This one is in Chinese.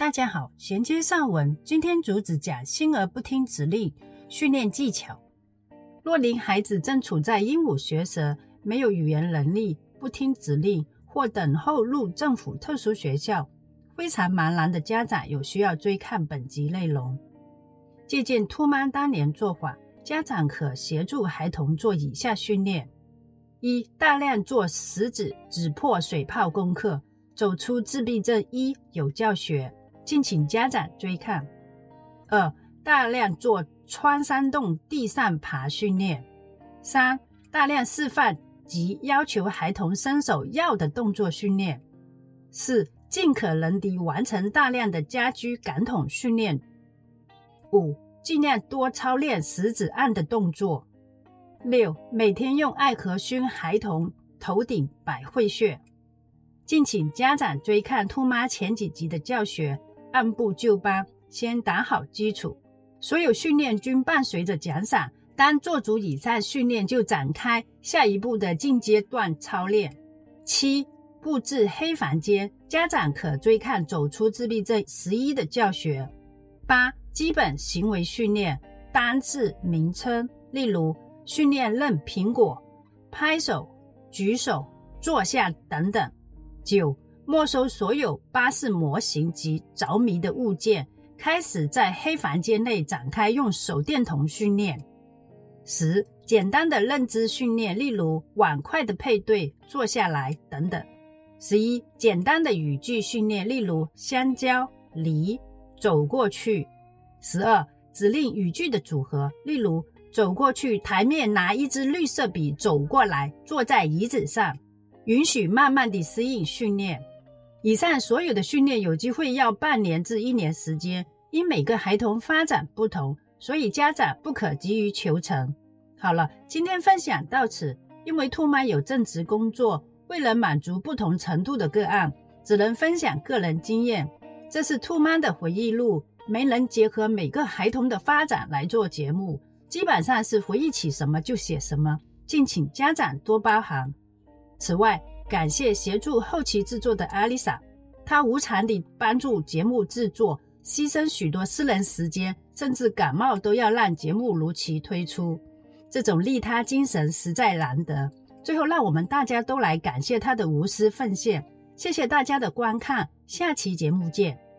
大家好，衔接上文，今天主旨讲心儿不听指令训练技巧。若您孩子正处在鹦鹉学舌、没有语言能力、不听指令或等候入政府特殊学校、非常茫然的家长，有需要追看本集内容。借鉴兔妈当年做法，家长可协助孩童做以下训练：一、大量做食指指破水泡功课，走出自闭症一有教学。敬请家长追看。二、大量做穿山洞、地上爬训练。三、大量示范及要求孩童伸手要的动作训练。四、尽可能地完成大量的家居感统训练。五、尽量多操练食指按的动作。六、每天用艾壳熏孩童头顶百会穴。敬请家长追看兔妈前几集的教学。按部就班，先打好基础。所有训练均伴随着奖赏。当做足以上训练，就展开下一步的进阶段操练。七、布置黑房间，家长可追看《走出自闭症十一》的教学。八、基本行为训练，单字名称，例如训练认苹果、拍手、举手、坐下等等。九。没收所有巴士模型及着迷的物件，开始在黑房间内展开用手电筒训练。十、简单的认知训练，例如碗筷的配对、坐下来等等。十一、简单的语句训练，例如香蕉、梨、走过去。十二、指令语句的组合，例如走过去台面拿一支绿色笔，走过来坐在椅子上。允许慢慢地适应训练。以上所有的训练有机会要半年至一年时间，因每个孩童发展不同，所以家长不可急于求成。好了，今天分享到此。因为兔妈有正职工作，为了满足不同程度的个案，只能分享个人经验。这是兔妈的回忆录，没能结合每个孩童的发展来做节目，基本上是回忆起什么就写什么，敬请家长多包涵。此外，感谢协助后期制作的阿丽莎，她无偿地帮助节目制作，牺牲许多私人时间，甚至感冒都要让节目如期推出。这种利他精神实在难得。最后，让我们大家都来感谢她的无私奉献。谢谢大家的观看，下期节目见。